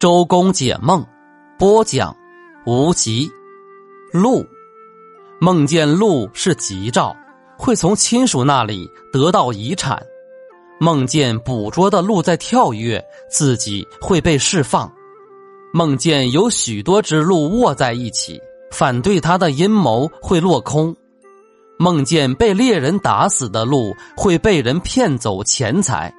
周公解梦，播讲，无极，鹿，梦见鹿是吉兆，会从亲属那里得到遗产。梦见捕捉的鹿在跳跃，自己会被释放。梦见有许多只鹿卧在一起，反对他的阴谋会落空。梦见被猎人打死的鹿会被人骗走钱财。